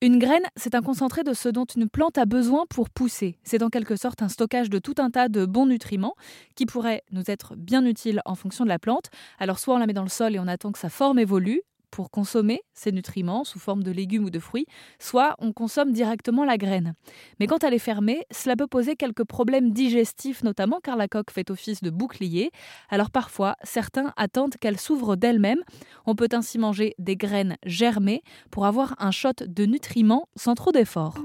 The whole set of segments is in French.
Une graine, c'est un concentré de ce dont une plante a besoin pour pousser. C'est en quelque sorte un stockage de tout un tas de bons nutriments qui pourraient nous être bien utiles en fonction de la plante. Alors soit on la met dans le sol et on attend que sa forme évolue, pour consommer ces nutriments sous forme de légumes ou de fruits, soit on consomme directement la graine. Mais quand elle est fermée, cela peut poser quelques problèmes digestifs notamment car la coque fait office de bouclier. Alors parfois, certains attendent qu'elle s'ouvre d'elle-même. On peut ainsi manger des graines germées pour avoir un shot de nutriments sans trop d'efforts.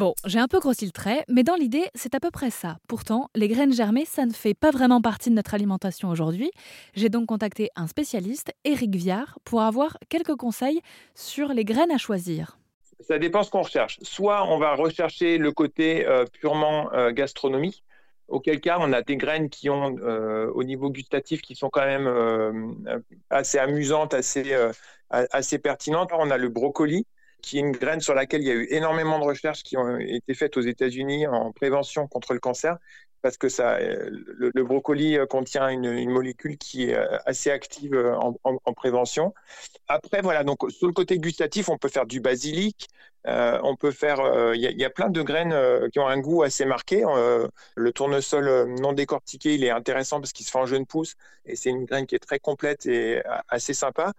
Bon, j'ai un peu grossi le trait, mais dans l'idée, c'est à peu près ça. Pourtant, les graines germées, ça ne fait pas vraiment partie de notre alimentation aujourd'hui. J'ai donc contacté un spécialiste, Éric Viard, pour avoir quelques conseils sur les graines à choisir. Ça dépend ce qu'on recherche. Soit on va rechercher le côté euh, purement euh, gastronomique, auquel cas on a des graines qui ont euh, au niveau gustatif qui sont quand même assez amusantes, assez, assez pertinentes. On a le brocoli qui est une graine sur laquelle il y a eu énormément de recherches qui ont été faites aux États-Unis en prévention contre le cancer, parce que ça, le, brocoli contient une, molécule qui est assez active en, prévention. Après, voilà, donc sur le côté gustatif, on peut faire du basilic, euh, on peut faire, il y, a plein de graines qui ont un goût assez marqué. le tournesol non décortiqué, il est intéressant parce qu'il se fait en jeune pousse et c'est une graine qui est très complète et assez sympa.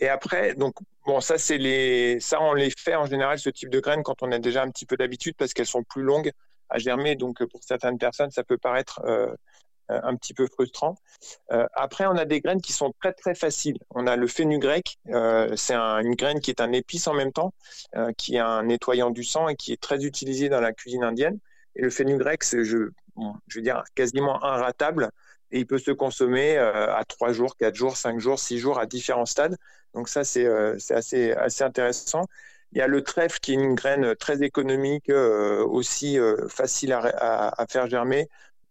Et après, donc Bon, ça, c'est les, ça, on les fait en général, ce type de graines, quand on a déjà un petit peu d'habitude, parce qu'elles sont plus longues à germer. Donc, pour certaines personnes, ça peut paraître euh, un petit peu frustrant. Euh, après, on a des graines qui sont très, très faciles. On a le fenugrec. Euh, c'est une graine qui est un épice en même temps, qui est un nettoyant du sang et qui est très utilisé dans la cuisine indienne. Et le fenugrec, c'est, je, je veux dire, quasiment inratable et il peut se consommer à 3 jours, 4 jours, 5 jours, 6 jours à différents stades. Donc ça, c'est euh, assez, assez intéressant. Il y a le trèfle qui est une graine très économique, euh, aussi euh, facile à, faire germer.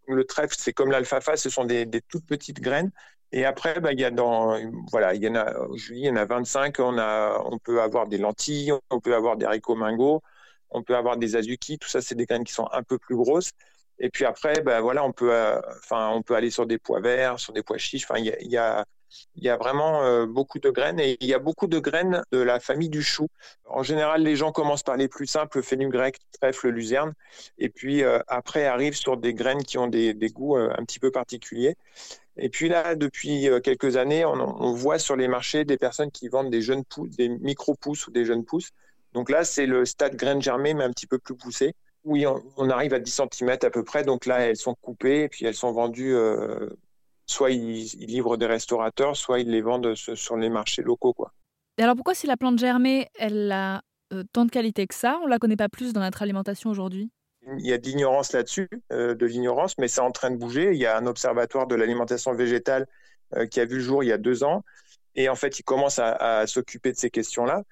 Le trèfle, c'est comme l'alfalfa, ce sont des, toutes petites graines. Et après, bah, il y a dans, voilà, il y en a, je dis, il y en a 25. On a, on peut avoir des lentilles, on peut avoir des haricots mingots, on peut avoir des azuki. Tout ça, c'est des graines qui sont un peu plus grosses. Et puis après, bah, voilà, on peut, enfin, on peut aller sur des pois verts, sur des pois chiches. Enfin, il y a il y a vraiment euh, beaucoup de graines et il y a beaucoup de graines de la famille du chou. En général, les gens commencent par les plus simples, fenugrec, trèfle, luzerne, et puis euh, après arrivent sur des graines qui ont des, goûts euh, un petit peu particuliers. Et puis là, depuis quelques années, on, voit sur les marchés des personnes qui vendent des jeunes pousses, des micro-pousses ou des jeunes pousses. Donc là, c'est le stade graine germée, mais un petit peu plus poussé. Oui, on, arrive à 10 cm à peu près. Donc là, elles sont coupées et puis elles sont vendues soit ils, livrent des restaurateurs, soit ils les vendent sur les marchés locaux. Quoi. Et alors pourquoi si la plante germée, elle a euh, tant de qualité que ça, on ne la connaît pas plus dans notre alimentation aujourd'hui? Il y a de l'ignorance là-dessus, euh, de l'ignorance, mais c'est en train de bouger. Il y a un observatoire de l'alimentation végétale euh, qui a vu le jour il y a deux ans. Et en fait, il commence à, s'occuper de ces questions-là.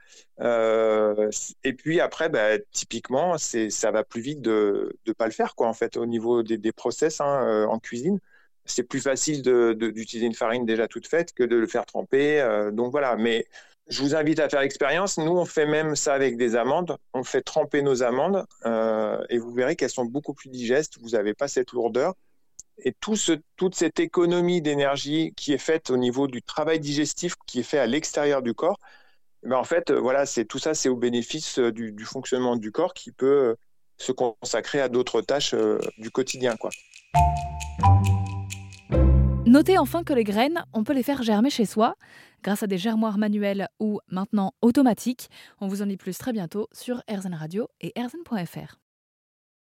et puis après, bah, typiquement, ça va plus vite de ne pas le faire, quoi, en fait, au niveau des, des process hein, en cuisine c'est plus facile d'utiliser une farine déjà toute faite que de le faire tremper. Euh, donc voilà, mais je vous invite à faire l'expérience. Nous, on fait même ça avec des amandes. On fait tremper nos amandes euh, et vous verrez qu'elles sont beaucoup plus digestes. Vous n'avez pas cette lourdeur. Et toute cette économie d'énergie qui est faite au niveau du travail digestif qui est fait à l'extérieur du corps, ben en fait, voilà, c'est tout ça, c'est au bénéfice du, fonctionnement du corps qui peut se consacrer à d'autres tâches euh, du quotidien, quoi. Notez enfin que les graines, on peut les faire germer chez soi grâce à des germoirs manuels ou maintenant automatiques. On vous en dit plus très bientôt sur RZN Radio et RZN.fr.